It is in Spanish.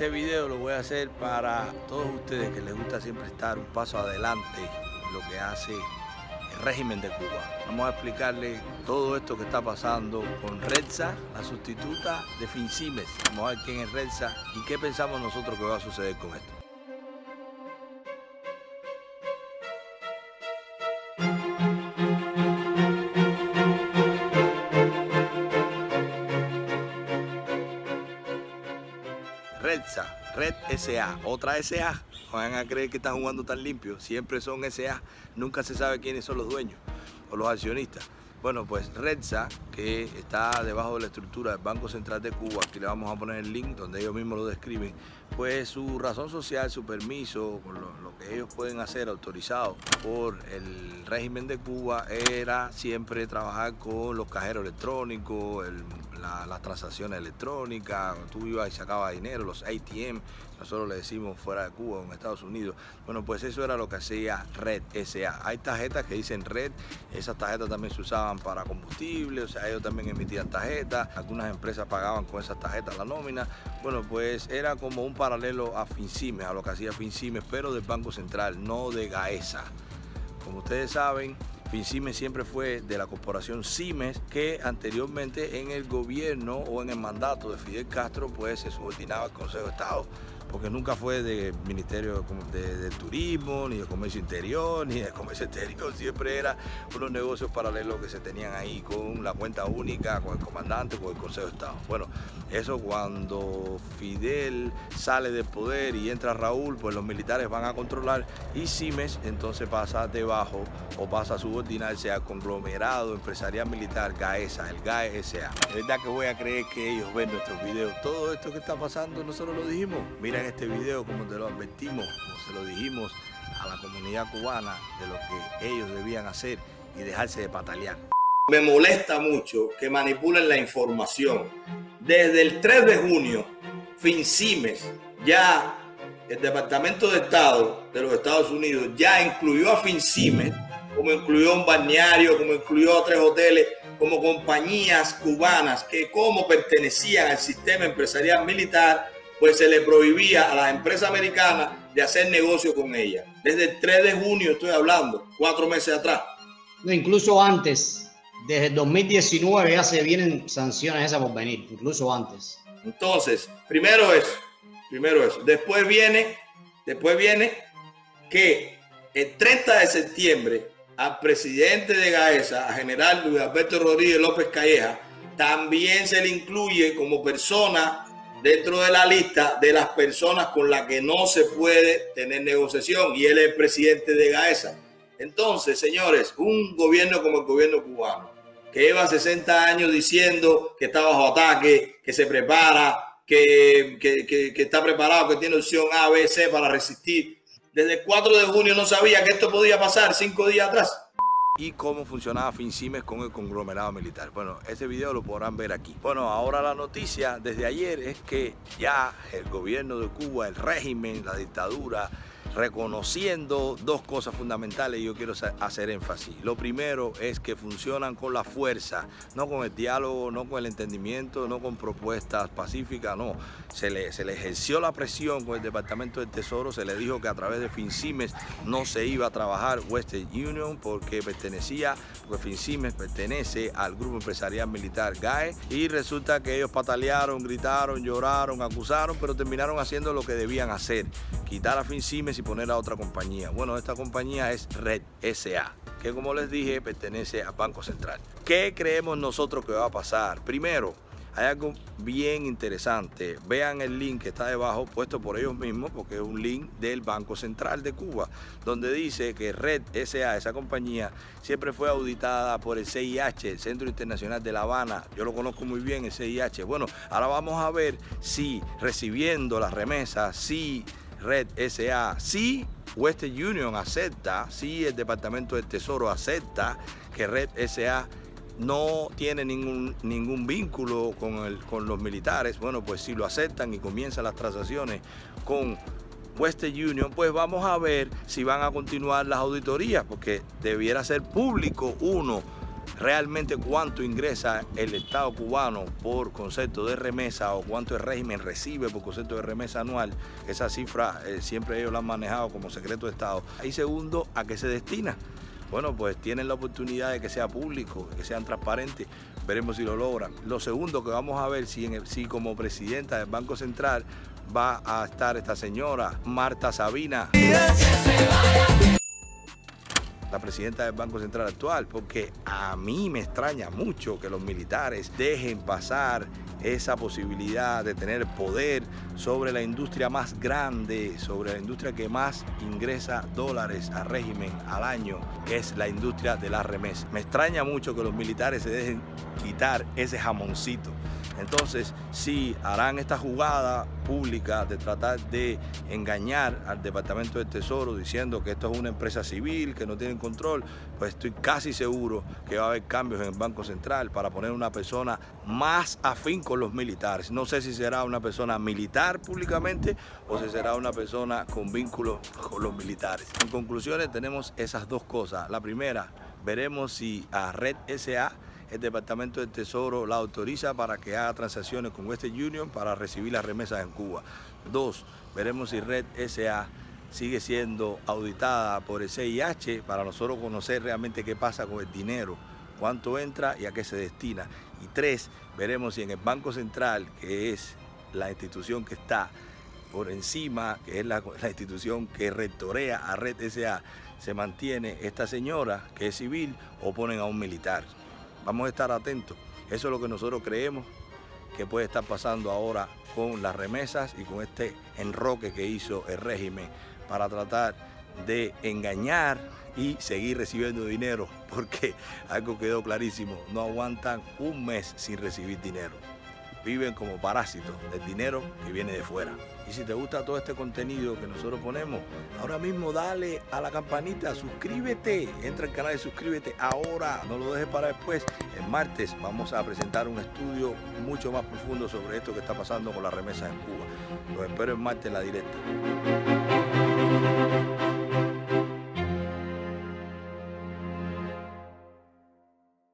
Este video lo voy a hacer para todos ustedes que les gusta siempre estar un paso adelante en lo que hace el régimen de Cuba. Vamos a explicarles todo esto que está pasando con Redsa, la sustituta de Fincimes. Vamos a ver quién es Redsa y qué pensamos nosotros que va a suceder con esto. Redsa, Red SA, otra SA. Van a creer que están jugando tan limpio. Siempre son SA. Nunca se sabe quiénes son los dueños o los accionistas. Bueno, pues Redsa, que está debajo de la estructura del Banco Central de Cuba, aquí le vamos a poner el link donde ellos mismos lo describen, pues su razón social, su permiso, lo, que ellos pueden hacer autorizado por el régimen de Cuba era siempre trabajar con los cajeros electrónicos, el, la, las transacciones electrónicas, tú ibas y sacabas dinero, los ATM, nosotros le decimos fuera de Cuba, en Estados Unidos. Bueno, pues eso era lo que hacía Red SA. Hay tarjetas que dicen Red, esas tarjetas también se usaban para combustible, o sea, ellos también emitían tarjetas, algunas empresas pagaban con esas tarjetas la nómina. Bueno, pues era como un paralelo a Fincimes, a lo que hacía Fincimes, pero del Banco Central, no de Gaesa. Como ustedes saben, Fincimes siempre fue de la corporación Cimes, que anteriormente en el gobierno o en el mandato de Fidel Castro, pues se subordinaba al Consejo de Estado porque nunca fue del Ministerio de, de, Turismo, ni de Comercio Interior, ni de Comercio Exterior, siempre era unos negocios paralelos que se tenían ahí con la cuenta única, con el comandante, con el Consejo de Estado. Bueno, eso cuando Fidel sale del poder y entra Raúl, pues los militares van a controlar y Cimes entonces pasa debajo o pasa a subordinarse al conglomerado empresarial militar GAESA, el GAESA. Es verdad que voy a creer que ellos ven nuestros videos. Todo esto que está pasando nosotros lo dijimos. Mira este video como te lo advertimos, como se lo dijimos a la comunidad cubana de lo que ellos debían hacer y dejarse de patalear. Me molesta mucho que manipulen la información. Desde el 3 de junio, FinCimes, ya el Departamento de Estado de los Estados Unidos ya incluyó a FinCimes, como incluyó un balneario, como incluyó a tres hoteles, como compañías cubanas que como pertenecían al sistema empresarial militar, pues se le prohibía a las empresas americanas de hacer negocio con ellas. Desde el 3 de junio estoy hablando, cuatro meses atrás. No, incluso antes, desde el 2019 ya se vienen sanciones esas por venir, incluso antes. Entonces, primero eso, primero eso. Después viene, después viene que el 30 de septiembre al presidente de Gaesa, a general Luis Alberto Rodríguez López Calleja, también se le incluye como persona dentro de la lista de las personas con las que no se puede tener negociación y él es el presidente de Gaesa. Entonces, señores, un gobierno como el gobierno cubano, que lleva 60 años diciendo que está bajo ataque, que se prepara, que, que, que, que está preparado, que tiene opción A, B, C para resistir. Desde el 4 de junio no sabía que esto podía pasar cinco días atrás y cómo funcionaba FinCimes con el conglomerado militar. Bueno, ese video lo podrán ver aquí. Bueno, ahora la noticia desde ayer es que ya el gobierno de Cuba, el régimen, la dictadura, reconociendo dos cosas fundamentales yo quiero hacer énfasis. Lo primero es que funcionan con la fuerza, no con el diálogo, no con el entendimiento, no con propuestas pacíficas, no. Se le, se le ejerció la presión con el Departamento del Tesoro, se le dijo que a través de FinCimes no se iba a trabajar Western Union porque pertenecía, porque FinCimes pertenece al grupo empresarial militar GAE y resulta que ellos patalearon, gritaron, lloraron, acusaron, pero terminaron haciendo lo que debían hacer, quitar a FinCimes y poner a otra compañía. Bueno, esta compañía es Red SA, que como les dije pertenece al Banco Central. ¿Qué creemos nosotros que va a pasar? Primero, hay algo bien interesante. Vean el link que está debajo, puesto por ellos mismos, porque es un link del Banco Central de Cuba, donde dice que Red SA, esa compañía, siempre fue auditada por el CIH, el Centro Internacional de La Habana. Yo lo conozco muy bien, el CIH. Bueno, ahora vamos a ver si recibiendo las remesas, si Red SA, si Western Union acepta, si el Departamento del Tesoro acepta que Red SA no tiene ningún, ningún vínculo con, el, con los militares, bueno, pues si lo aceptan y comienzan las transacciones con Western Union, pues vamos a ver si van a continuar las auditorías, porque debiera ser público uno realmente cuánto ingresa el Estado cubano por concepto de remesa o cuánto el régimen recibe por concepto de remesa anual, esa cifra eh, siempre ellos la han manejado como secreto de Estado. Y segundo, a qué se destina. Bueno, pues tienen la oportunidad de que sea público, que sean transparentes, veremos si lo logran. Lo segundo que vamos a ver si, en si como presidenta del Banco Central va a estar esta señora, Marta Sabina la presidenta del Banco Central actual, porque a mí me extraña mucho que los militares dejen pasar esa posibilidad de tener poder sobre la industria más grande, sobre la industria que más ingresa dólares al régimen al año, que es la industria de la remesa. Me extraña mucho que los militares se dejen quitar ese jamoncito entonces, si harán esta jugada pública de tratar de engañar al Departamento del Tesoro diciendo que esto es una empresa civil, que no tienen control, pues estoy casi seguro que va a haber cambios en el Banco Central para poner una persona más afín con los militares. No sé si será una persona militar públicamente o si será una persona con vínculos con los militares. En conclusiones tenemos esas dos cosas. La primera, veremos si a Red SA el Departamento del Tesoro la autoriza para que haga transacciones con Western Union para recibir las remesas en Cuba. Dos, veremos si Red SA sigue siendo auditada por el CIH para nosotros conocer realmente qué pasa con el dinero, cuánto entra y a qué se destina. Y tres, veremos si en el Banco Central, que es la institución que está por encima, que es la, la, institución que rectorea a Red SA, se mantiene esta señora que es civil o ponen a un militar. Vamos a estar atentos. Eso es lo que nosotros creemos que puede estar pasando ahora con las remesas y con este enroque que hizo el régimen para tratar de engañar y seguir recibiendo dinero, porque algo quedó clarísimo, no aguantan un mes sin recibir dinero viven como parásitos del dinero que viene de fuera. Y si te gusta todo este contenido que nosotros ponemos, ahora mismo dale a la campanita, suscríbete, entra al canal y suscríbete ahora, no lo dejes para después. El martes vamos a presentar un estudio mucho más profundo sobre esto que está pasando con la remesa en Cuba. Los espero el martes en la directa.